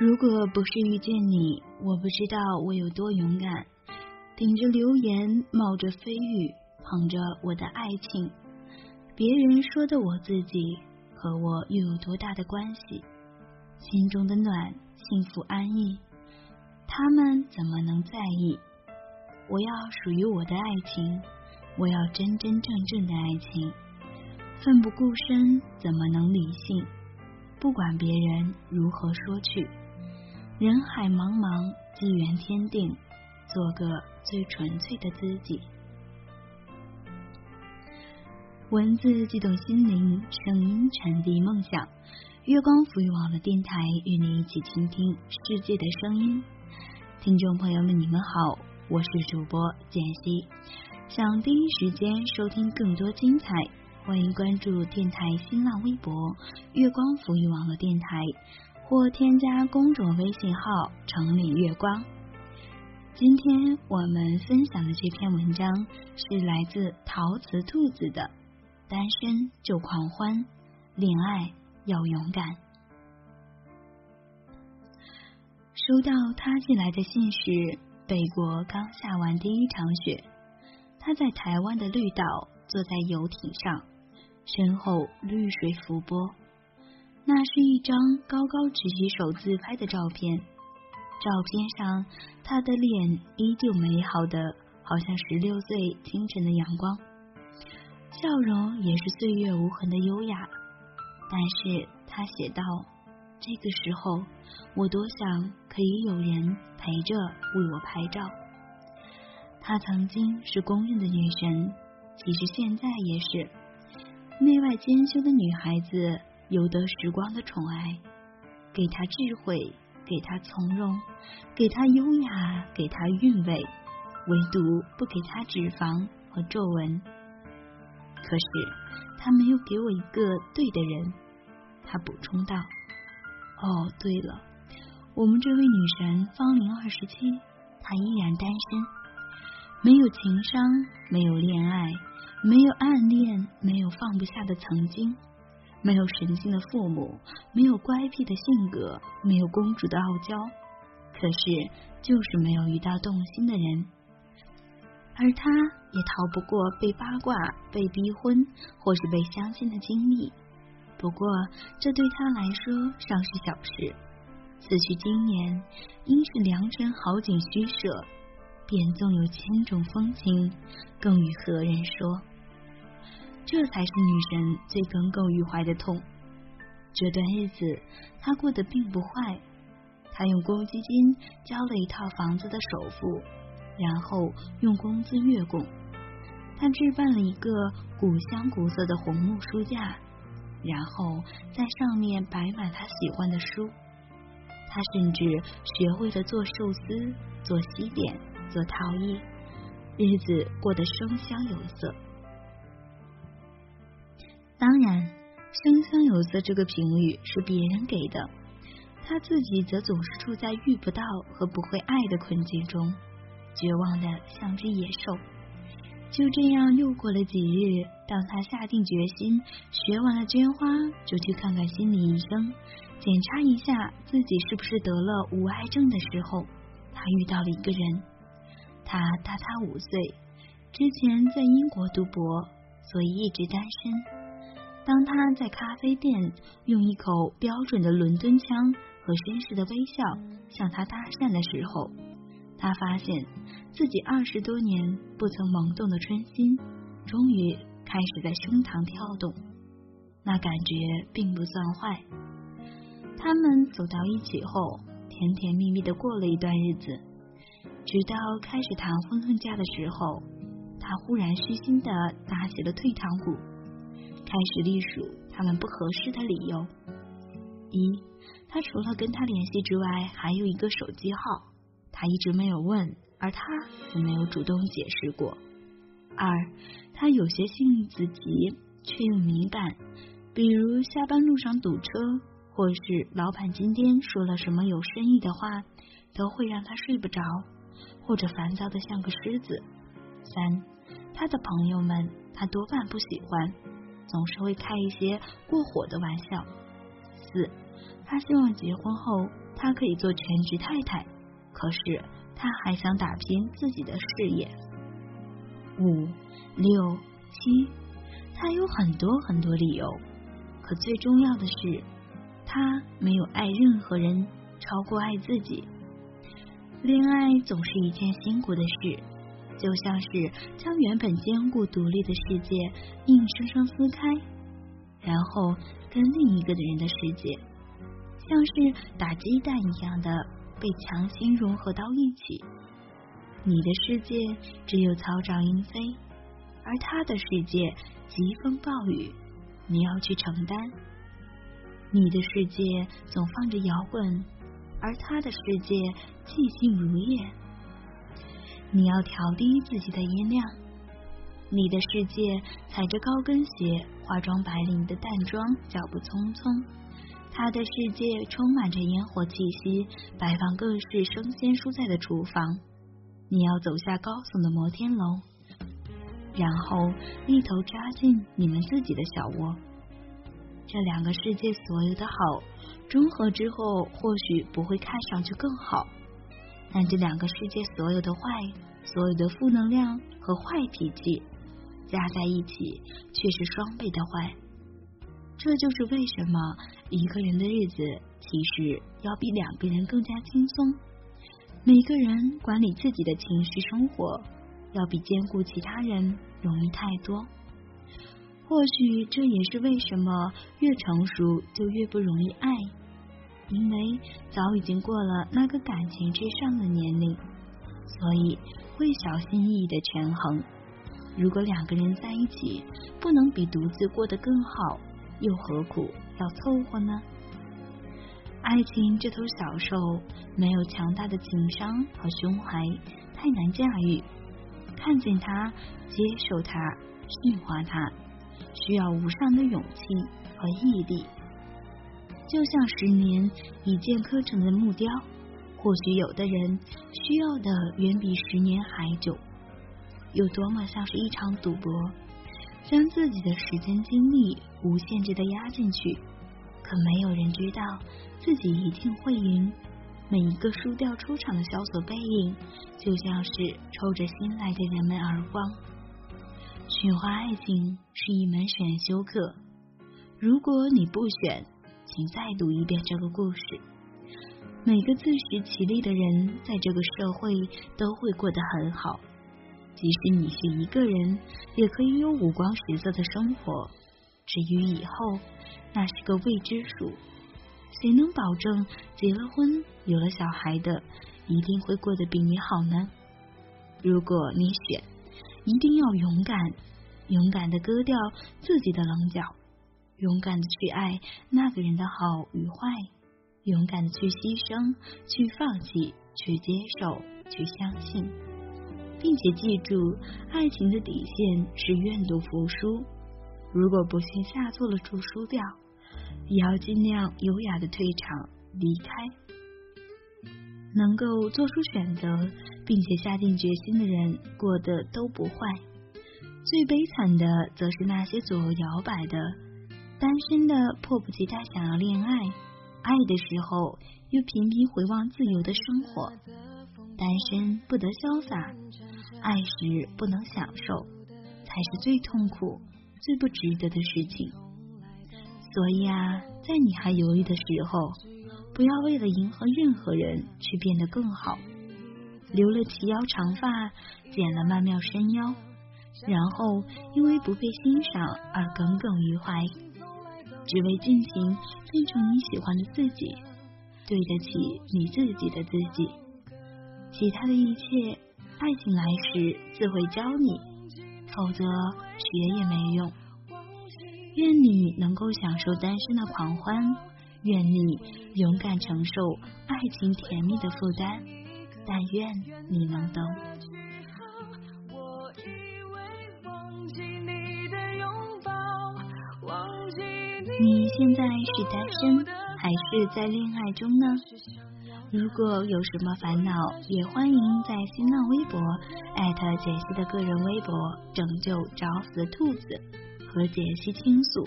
如果不是遇见你，我不知道我有多勇敢，顶着流言，冒着飞雨，捧着我的爱情。别人说的我自己和我又有多大的关系？心中的暖，幸福安逸，他们怎么能在意？我要属于我的爱情，我要真真正正的爱情。奋不顾身，怎么能理性？不管别人如何说去。人海茫茫，机缘天定，做个最纯粹的自己。文字激动心灵，声音传递梦想。月光抚育网络电台与你一起倾听世界的声音。听众朋友们，你们好，我是主播简溪。想第一时间收听更多精彩，欢迎关注电台新浪微博“月光抚育网络电台”。或添加公众微信号“城里月光”。今天我们分享的这篇文章是来自陶瓷兔子的《单身就狂欢，恋爱要勇敢》。收到他寄来的信时，北国刚下完第一场雪。他在台湾的绿岛坐在游艇上，身后绿水浮波。那是一张高高举起手自拍的照片，照片上他的脸依旧美好的，好像十六岁清晨的阳光，笑容也是岁月无痕的优雅。但是他写道：“这个时候，我多想可以有人陪着为我拍照。”她曾经是公认的女神，其实现在也是内外兼修的女孩子。有得时光的宠爱，给他智慧，给他从容，给他优雅，给他韵味，唯独不给他脂肪和皱纹。可是他没有给我一个对的人。他补充道：“哦，对了，我们这位女神芳龄二十七，她依然单身，没有情伤，没有恋爱，没有暗恋，没有放不下的曾经。”没有神性的父母，没有乖僻的性格，没有公主的傲娇，可是就是没有遇到动心的人，而他也逃不过被八卦、被逼婚或是被相亲的经历。不过这对他来说尚是小事。此去经年，应是良辰好景虚设，便纵有千种风情，更与何人说？这才是女神最耿耿于怀的痛。这段日子，她过得并不坏。她用公积金交了一套房子的首付，然后用工资月供。她置办了一个古香古色的红木书架，然后在上面摆满她喜欢的书。她甚至学会了做寿司、做西点、做陶艺，日子过得生香有色。当然，生香有色这个评语是别人给的，他自己则总是处在遇不到和不会爱的困境中，绝望的像只野兽。就这样又过了几日，当他下定决心学完了绢花就去看看心理医生，检查一下自己是不是得了无癌症的时候，他遇到了一个人。他大他五岁，之前在英国读博，所以一直单身。当他在咖啡店用一口标准的伦敦腔和绅士的微笑向他搭讪的时候，他发现自己二十多年不曾萌动的春心，终于开始在胸膛跳动。那感觉并不算坏。他们走到一起后，甜甜蜜蜜的过了一段日子，直到开始谈婚论嫁的时候，他忽然虚心的打起了退堂鼓。开始隶属他们不合适的理由：一，他除了跟他联系之外，还有一个手机号，他一直没有问，而他也没有主动解释过；二，他有些性子急却又敏感，比如下班路上堵车，或是老板今天说了什么有深意的话，都会让他睡不着，或者烦躁的像个狮子；三，他的朋友们他多半不喜欢。总是会开一些过火的玩笑。四，他希望结婚后他可以做全职太太，可是他还想打拼自己的事业。五、六、七，他有很多很多理由，可最重要的是，他没有爱任何人超过爱自己。恋爱总是一件辛苦的事，就像是将原本坚固独立的世界硬生生撕开，然后跟另一个人的世界，像是打鸡蛋一样的被强行融合到一起。你的世界只有草长莺飞，而他的世界疾风暴雨，你要去承担。你的世界总放着摇滚。而他的世界寂静如夜，你要调低自己的音量。你的世界踩着高跟鞋，化妆白领的淡妆，脚步匆匆。他的世界充满着烟火气息，摆放各式生鲜蔬菜的厨房。你要走下高耸的摩天楼，然后一头扎进你们自己的小窝。这两个世界所有的好。中和之后，或许不会看上去更好，但这两个世界所有的坏、所有的负能量和坏脾气加在一起，却是双倍的坏。这就是为什么一个人的日子其实要比两个人更加轻松。每个人管理自己的情绪生活，要比兼顾其他人容易太多。或许这也是为什么越成熟就越不容易爱。因为早已经过了那个感情之上的年龄，所以会小心翼翼的权衡。如果两个人在一起不能比独自过得更好，又何苦要凑合呢？爱情这头小兽没有强大的情商和胸怀，太难驾驭。看见它，接受它，驯化它，需要无上的勇气和毅力。就像十年一剑刻成的木雕，或许有的人需要的远比十年还久。有多么像是一场赌博，将自己的时间精力无限制的压进去，可没有人知道自己一定会赢。每一个输掉出场的小索背影，就像是抽着新来的人们耳光。驯化爱情是一门选修课，如果你不选。请再读一遍这个故事。每个自食其力的人，在这个社会都会过得很好。即使你是一个人，也可以有五光十色的生活。至于以后，那是个未知数。谁能保证结了婚、有了小孩的，一定会过得比你好呢？如果你选，一定要勇敢，勇敢的割掉自己的棱角。勇敢的去爱那个人的好与坏，勇敢的去牺牲、去放弃、去接受、去相信，并且记住，爱情的底线是愿赌服输。如果不幸下错了注输掉，也要尽量优雅的退场离开。能够做出选择并且下定决心的人，过得都不坏。最悲惨的，则是那些左右摇摆的。单身的迫不及待想要恋爱，爱的时候又频频回望自由的生活。单身不得潇洒，爱时不能享受，才是最痛苦、最不值得的事情。所以啊，在你还犹豫的时候，不要为了迎合任何人去变得更好。留了齐腰长发，剪了曼妙身腰，然后因为不被欣赏而耿耿于怀。只为尽情变成你喜欢的自己，对得起你自己的自己。其他的一切，爱情来时自会教你，否则学也没用。愿你能够享受单身的狂欢，愿你勇敢承受爱情甜蜜的负担，但愿你能懂。现在是单身还是在恋爱中呢？如果有什么烦恼，也欢迎在新浪微博艾特简溪的个人微博“拯救找死的兔子”和简溪倾诉。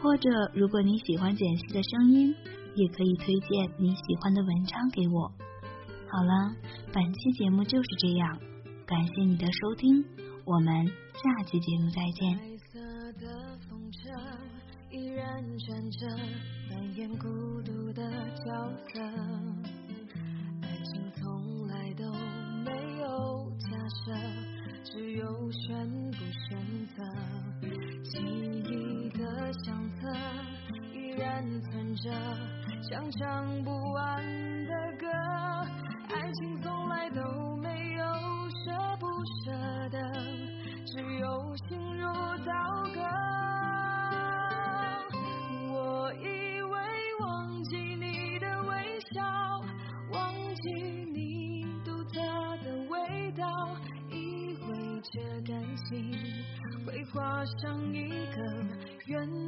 或者，如果你喜欢简溪的声音，也可以推荐你喜欢的文章给我。好了，本期节目就是这样，感谢你的收听，我们下期节目再见。白色的风车依然转着，扮演孤独的角色。爱情从来都没有假设，只有选不选择。记忆的相册依然存着，像唱不完的歌。爱情从来都没有舍不舍得，只有心如刀好像一个圆